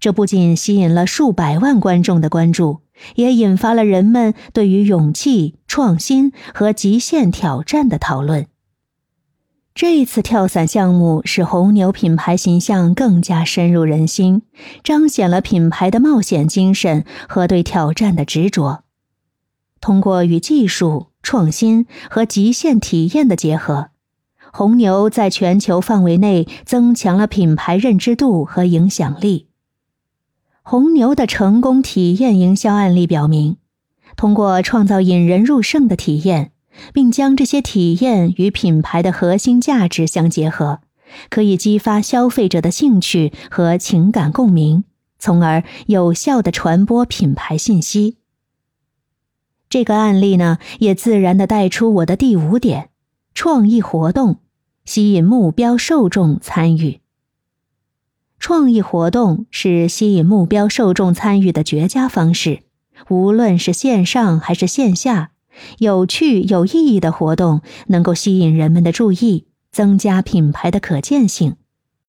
这不仅吸引了数百万观众的关注，也引发了人们对于勇气、创新和极限挑战的讨论。这次跳伞项目使红牛品牌形象更加深入人心，彰显了品牌的冒险精神和对挑战的执着。通过与技术创新和极限体验的结合，红牛在全球范围内增强了品牌认知度和影响力。红牛的成功体验营销案例表明，通过创造引人入胜的体验。并将这些体验与品牌的核心价值相结合，可以激发消费者的兴趣和情感共鸣，从而有效的传播品牌信息。这个案例呢，也自然的带出我的第五点：创意活动吸引目标受众参与。创意活动是吸引目标受众参与的绝佳方式，无论是线上还是线下。有趣有意义的活动能够吸引人们的注意，增加品牌的可见性，